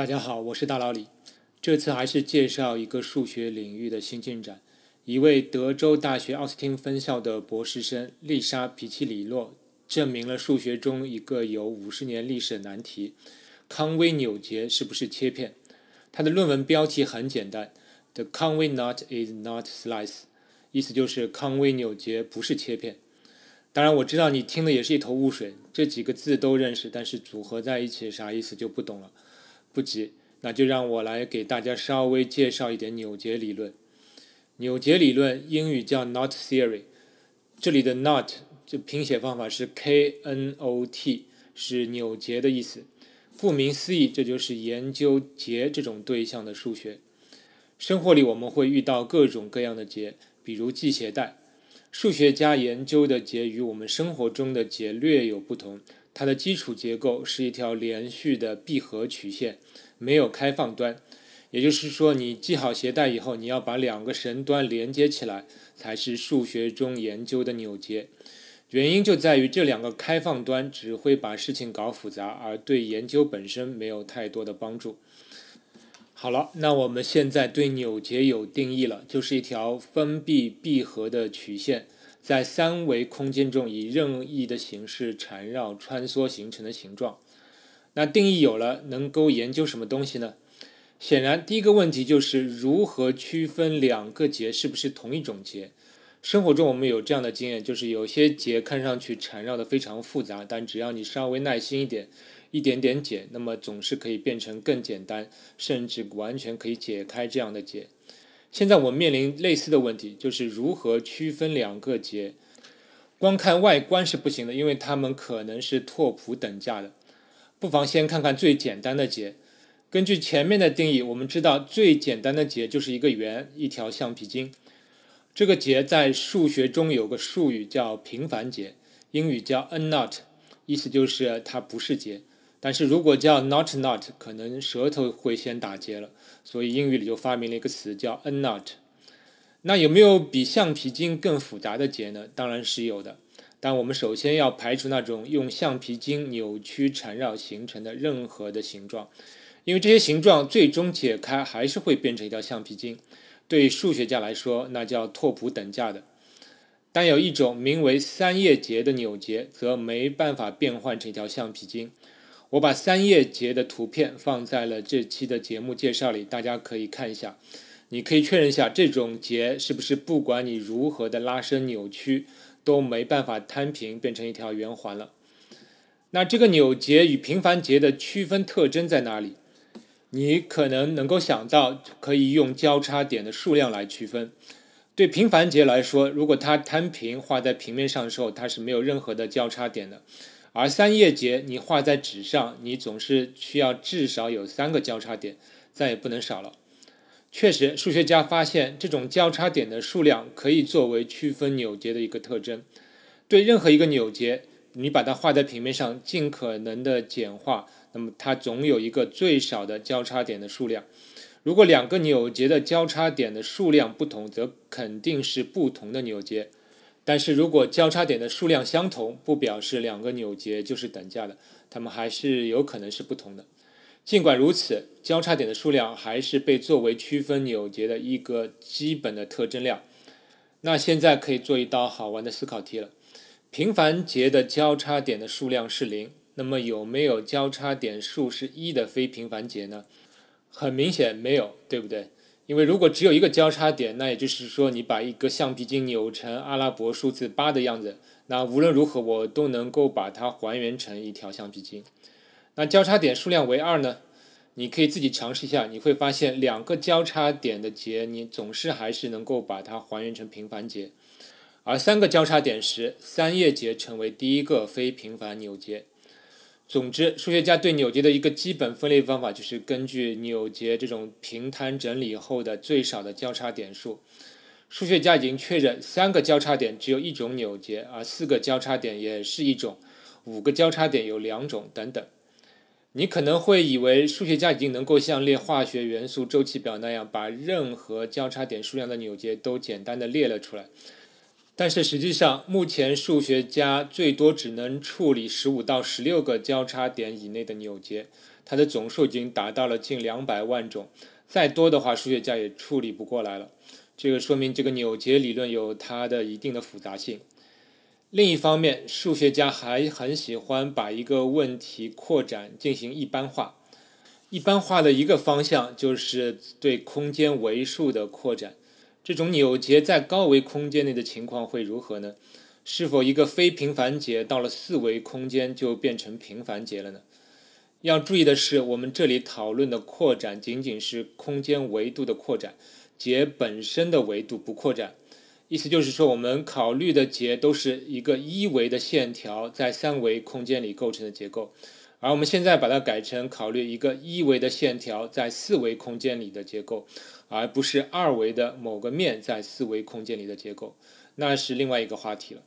大家好，我是大老李。这次还是介绍一个数学领域的新进展。一位德州大学奥斯汀分校的博士生丽莎·皮奇里洛证明了数学中一个有五十年历史的难题：康威纽结是不是切片？他的论文标题很简单：“The Conway knot is not slice”，意思就是康威纽结不是切片。当然，我知道你听的也是一头雾水，这几个字都认识，但是组合在一起啥意思就不懂了。不急，那就让我来给大家稍微介绍一点纽结理论。纽结理论英语叫 knot theory，这里的 knot 就拼写方法是 K-N-O-T，是纽结的意思。顾名思义，这就是研究结这种对象的数学。生活里我们会遇到各种各样的结，比如系鞋带。数学家研究的结与我们生活中的结略有不同。它的基础结构是一条连续的闭合曲线，没有开放端。也就是说，你系好鞋带以后，你要把两个绳端连接起来，才是数学中研究的纽结。原因就在于这两个开放端只会把事情搞复杂，而对研究本身没有太多的帮助。好了，那我们现在对纽结有定义了，就是一条封闭闭合的曲线。在三维空间中以任意的形式缠绕穿梭形成的形状。那定义有了，能够研究什么东西呢？显然，第一个问题就是如何区分两个结是不是同一种结。生活中我们有这样的经验，就是有些结看上去缠绕的非常复杂，但只要你稍微耐心一点，一点点解，那么总是可以变成更简单，甚至完全可以解开这样的结。现在我们面临类似的问题，就是如何区分两个结。光看外观是不行的，因为它们可能是拓扑等价的。不妨先看看最简单的结。根据前面的定义，我们知道最简单的结就是一个圆，一条橡皮筋。这个结在数学中有个术语叫平凡结，英语叫 unknot，意思就是它不是结。但是如果叫 not not，可能舌头会先打结了，所以英语里就发明了一个词叫 unknot。那有没有比橡皮筋更复杂的结呢？当然是有的，但我们首先要排除那种用橡皮筋扭曲缠绕形成的任何的形状，因为这些形状最终解开还是会变成一条橡皮筋。对数学家来说，那叫拓扑等价的。但有一种名为三叶结的扭结，则没办法变换成一条橡皮筋。我把三叶结的图片放在了这期的节目介绍里，大家可以看一下。你可以确认一下，这种结是不是不管你如何的拉伸扭曲，都没办法摊平变成一条圆环了。那这个扭结与平凡结的区分特征在哪里？你可能能够想到，可以用交叉点的数量来区分。对平凡结来说，如果它摊平画在平面上的时候，它是没有任何的交叉点的。而三叶结你画在纸上，你总是需要至少有三个交叉点，再也不能少了。确实，数学家发现这种交叉点的数量可以作为区分扭结的一个特征。对任何一个扭结，你把它画在平面上，尽可能的简化，那么它总有一个最少的交叉点的数量。如果两个扭结的交叉点的数量不同，则肯定是不同的扭结。但是如果交叉点的数量相同，不表示两个扭结就是等价的，它们还是有可能是不同的。尽管如此，交叉点的数量还是被作为区分扭结的一个基本的特征量。那现在可以做一道好玩的思考题了：平凡结的交叉点的数量是零，那么有没有交叉点数是一的非平凡结呢？很明显没有，对不对？因为如果只有一个交叉点，那也就是说你把一个橡皮筋扭成阿拉伯数字八的样子，那无论如何我都能够把它还原成一条橡皮筋。那交叉点数量为二呢？你可以自己尝试一下，你会发现两个交叉点的结，你总是还是能够把它还原成平凡结。而三个交叉点时，三叶结成为第一个非平凡扭结。总之，数学家对扭结的一个基本分类方法就是根据扭结这种平摊整理后的最少的交叉点数。数学家已经确认，三个交叉点只有一种扭结，而四个交叉点也是一种，五个交叉点有两种等等。你可能会以为数学家已经能够像列化学元素周期表那样，把任何交叉点数量的扭结都简单的列了出来。但是实际上，目前数学家最多只能处理十五到十六个交叉点以内的扭结，它的总数已经达到了近两百万种，再多的话，数学家也处理不过来了。这个说明这个扭结理论有它的一定的复杂性。另一方面，数学家还很喜欢把一个问题扩展进行一般化。一般化的一个方向就是对空间维数的扩展。这种扭结在高维空间内的情况会如何呢？是否一个非平凡结到了四维空间就变成平凡结了呢？要注意的是，我们这里讨论的扩展仅仅是空间维度的扩展，结本身的维度不扩展。意思就是说，我们考虑的结都是一个一维的线条在三维空间里构成的结构，而我们现在把它改成考虑一个一维的线条在四维空间里的结构，而不是二维的某个面在四维空间里的结构，那是另外一个话题了。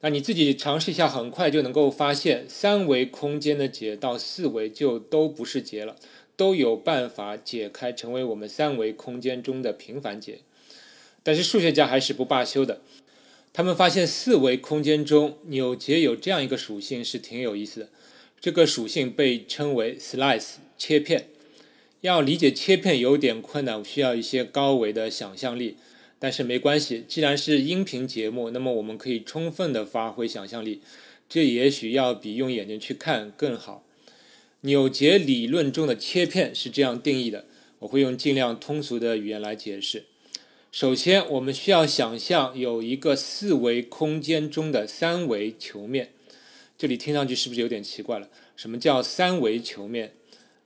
那你自己尝试一下，很快就能够发现，三维空间的解到四维就都不是结了，都有办法解开，成为我们三维空间中的平凡解。但是数学家还是不罢休的，他们发现四维空间中扭结有这样一个属性是挺有意思的，这个属性被称为 slice 切片。要理解切片有点困难，需要一些高维的想象力，但是没关系，既然是音频节目，那么我们可以充分的发挥想象力，这也许要比用眼睛去看更好。扭结理论中的切片是这样定义的，我会用尽量通俗的语言来解释。首先，我们需要想象有一个四维空间中的三维球面。这里听上去是不是有点奇怪了？什么叫三维球面？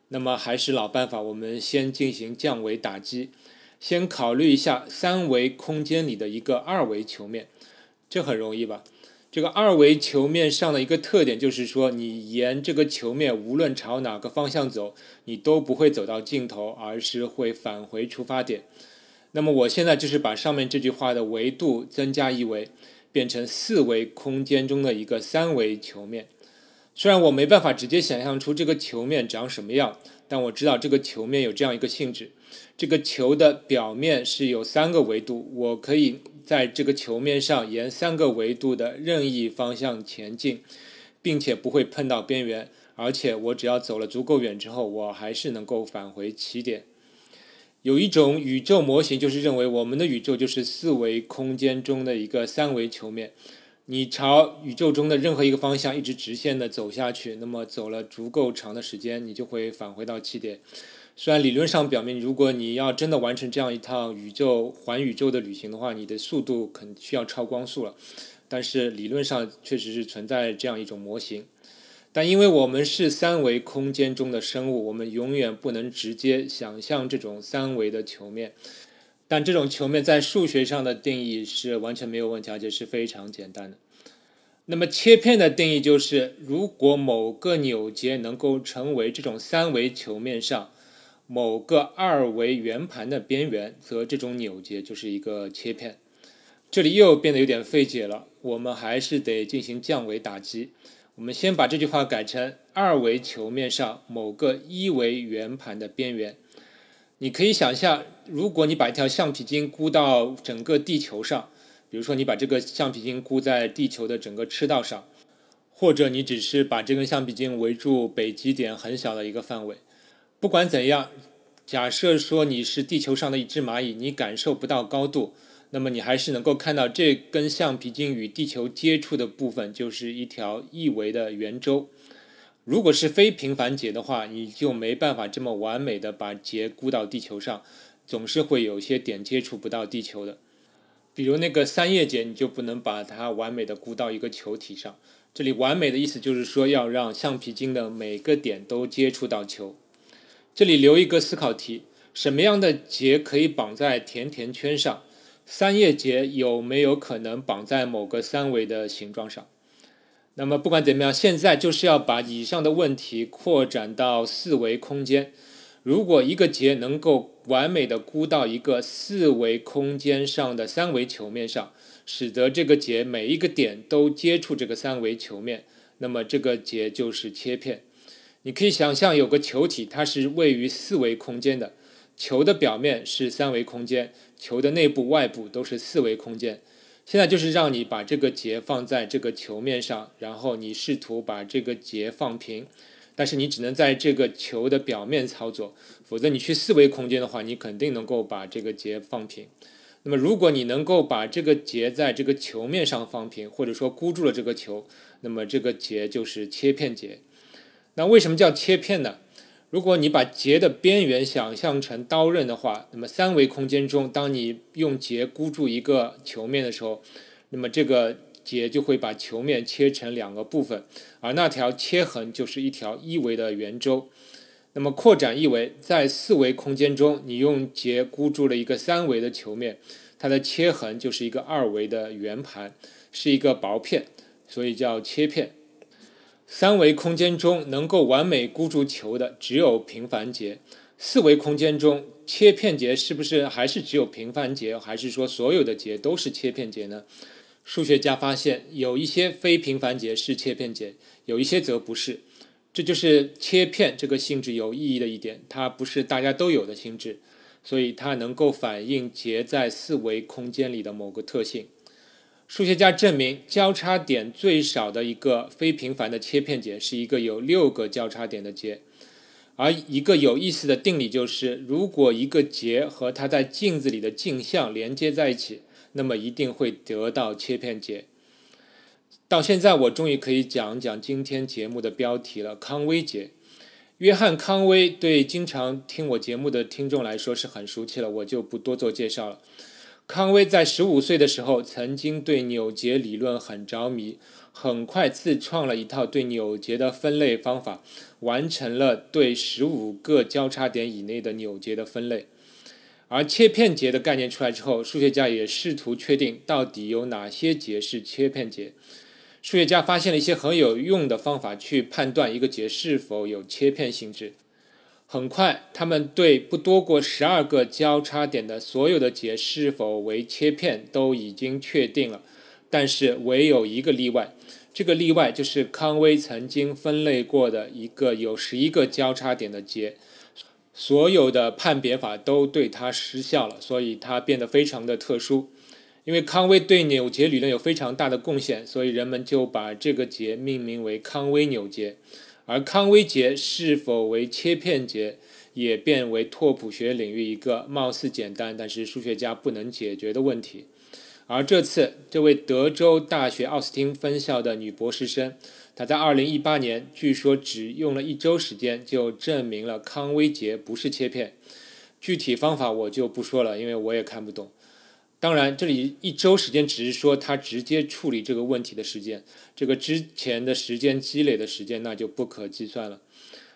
那么还是老办法，我们先进行降维打击，先考虑一下三维空间里的一个二维球面。这很容易吧？这个二维球面上的一个特点就是说，你沿这个球面无论朝哪个方向走，你都不会走到尽头，而是会返回出发点。那么我现在就是把上面这句话的维度增加一维，变成四维空间中的一个三维球面。虽然我没办法直接想象出这个球面长什么样，但我知道这个球面有这样一个性质：这个球的表面是有三个维度，我可以在这个球面上沿三个维度的任意方向前进，并且不会碰到边缘，而且我只要走了足够远之后，我还是能够返回起点。有一种宇宙模型，就是认为我们的宇宙就是四维空间中的一个三维球面。你朝宇宙中的任何一个方向一直直线的走下去，那么走了足够长的时间，你就会返回到起点。虽然理论上表明，如果你要真的完成这样一趟宇宙环宇宙的旅行的话，你的速度肯需要超光速了。但是理论上确实是存在这样一种模型。但因为我们是三维空间中的生物，我们永远不能直接想象这种三维的球面。但这种球面在数学上的定义是完全没有问题，而且是非常简单的。那么切片的定义就是，如果某个扭结能够成为这种三维球面上某个二维圆盘的边缘，则这种扭结就是一个切片。这里又变得有点费解了，我们还是得进行降维打击。我们先把这句话改成二维球面上某个一维圆盘的边缘。你可以想象，如果你把一条橡皮筋箍到整个地球上，比如说你把这个橡皮筋箍在地球的整个赤道上，或者你只是把这根橡皮筋围住北极点很小的一个范围，不管怎样，假设说你是地球上的一只蚂蚁，你感受不到高度。那么你还是能够看到这根橡皮筋与地球接触的部分就是一条一维的圆周。如果是非平凡结的话，你就没办法这么完美的把结箍到地球上，总是会有些点接触不到地球的。比如那个三叶结，你就不能把它完美的箍到一个球体上。这里完美的意思就是说要让橡皮筋的每个点都接触到球。这里留一个思考题：什么样的结可以绑在甜甜圈上？三叶结有没有可能绑在某个三维的形状上？那么不管怎么样，现在就是要把以上的问题扩展到四维空间。如果一个结能够完美的箍到一个四维空间上的三维球面上，使得这个结每一个点都接触这个三维球面，那么这个结就是切片。你可以想象有个球体，它是位于四维空间的。球的表面是三维空间，球的内部、外部都是四维空间。现在就是让你把这个结放在这个球面上，然后你试图把这个结放平，但是你只能在这个球的表面操作，否则你去四维空间的话，你肯定能够把这个结放平。那么如果你能够把这个结在这个球面上放平，或者说箍住了这个球，那么这个结就是切片结。那为什么叫切片呢？如果你把结的边缘想象成刀刃的话，那么三维空间中，当你用结箍住一个球面的时候，那么这个。结就会把球面切成两个部分，而那条切痕就是一条一维的圆周。那么扩展一维，在四维空间中，你用结箍住了一个三维的球面，它的切痕就是一个二维的圆盘，是一个薄片，所以叫切片。三维空间中能够完美箍住球的只有平凡结，四维空间中切片结是不是还是只有平凡结，还是说所有的结都是切片结呢？数学家发现，有一些非平凡结是切片结，有一些则不是。这就是切片这个性质有意义的一点，它不是大家都有的性质，所以它能够反映结在四维空间里的某个特性。数学家证明，交叉点最少的一个非平凡的切片结是一个有六个交叉点的结。而一个有意思的定理就是，如果一个结和它在镜子里的镜像连接在一起。那么一定会得到切片结。到现在，我终于可以讲讲今天节目的标题了——康威结。约翰·康威对经常听我节目的听众来说是很熟悉了，我就不多做介绍了。康威在十五岁的时候，曾经对扭结理论很着迷，很快自创了一套对扭结的分类方法，完成了对十五个交叉点以内的扭结的分类。而切片结的概念出来之后，数学家也试图确定到底有哪些结是切片结。数学家发现了一些很有用的方法去判断一个结是否有切片性质。很快，他们对不多过十二个交叉点的所有的结是否为切片都已经确定了，但是唯有一个例外。这个例外就是康威曾经分类过的一个有十一个交叉点的结。所有的判别法都对它失效了，所以它变得非常的特殊。因为康威对扭结理论有非常大的贡献，所以人们就把这个结命名为康威扭结。而康威结是否为切片结，也变为拓扑学领域一个貌似简单，但是数学家不能解决的问题。而这次，这位德州大学奥斯汀分校的女博士生。她在二零一八年，据说只用了一周时间就证明了康威结不是切片。具体方法我就不说了，因为我也看不懂。当然，这里一周时间只是说他直接处理这个问题的时间，这个之前的时间积累的时间那就不可计算了。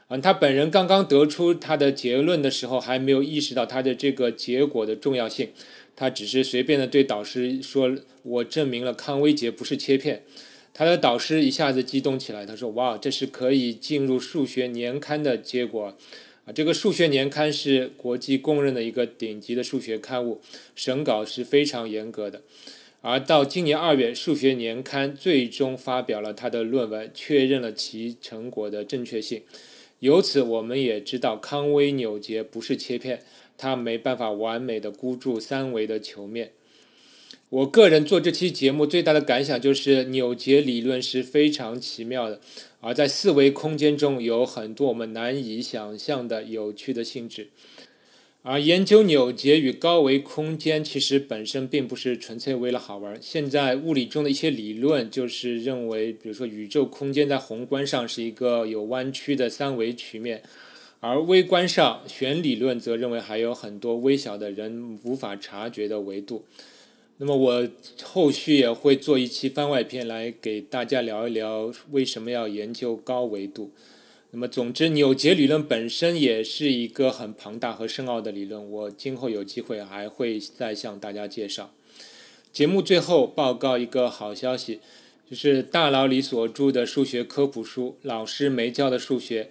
嗯，他本人刚刚得出他的结论的时候，还没有意识到他的这个结果的重要性，他只是随便的对导师说：“我证明了康威结不是切片。”他的导师一下子激动起来，他说：“哇，这是可以进入数学年刊的结果这个数学年刊是国际公认的一个顶级的数学刊物，审稿是非常严格的。而到今年二月，数学年刊最终发表了他的论文，确认了其成果的正确性。由此，我们也知道康威扭结不是切片，它没办法完美的箍住三维的球面。”我个人做这期节目最大的感想就是扭结理论是非常奇妙的，而在四维空间中有很多我们难以想象的有趣的性质。而研究扭结与高维空间其实本身并不是纯粹为了好玩。现在物理中的一些理论就是认为，比如说宇宙空间在宏观上是一个有弯曲的三维曲面，而微观上弦理论则认为还有很多微小的人无法察觉的维度。那么我后续也会做一期番外篇来给大家聊一聊为什么要研究高维度。那么总之，扭结理论本身也是一个很庞大和深奥的理论，我今后有机会还会再向大家介绍。节目最后报告一个好消息，就是大佬里所著的数学科普书《老师没教的数学》，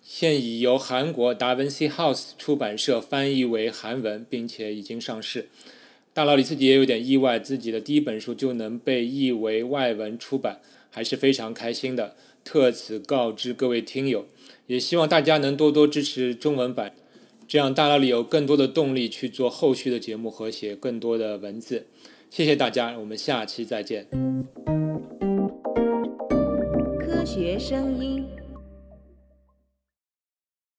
现已由韩国达文西 House 出版社翻译为韩文，并且已经上市。大佬李自己也有点意外，自己的第一本书就能被译为外文出版，还是非常开心的。特此告知各位听友，也希望大家能多多支持中文版，这样大佬里有更多的动力去做后续的节目和写更多的文字。谢谢大家，我们下期再见。科学声音。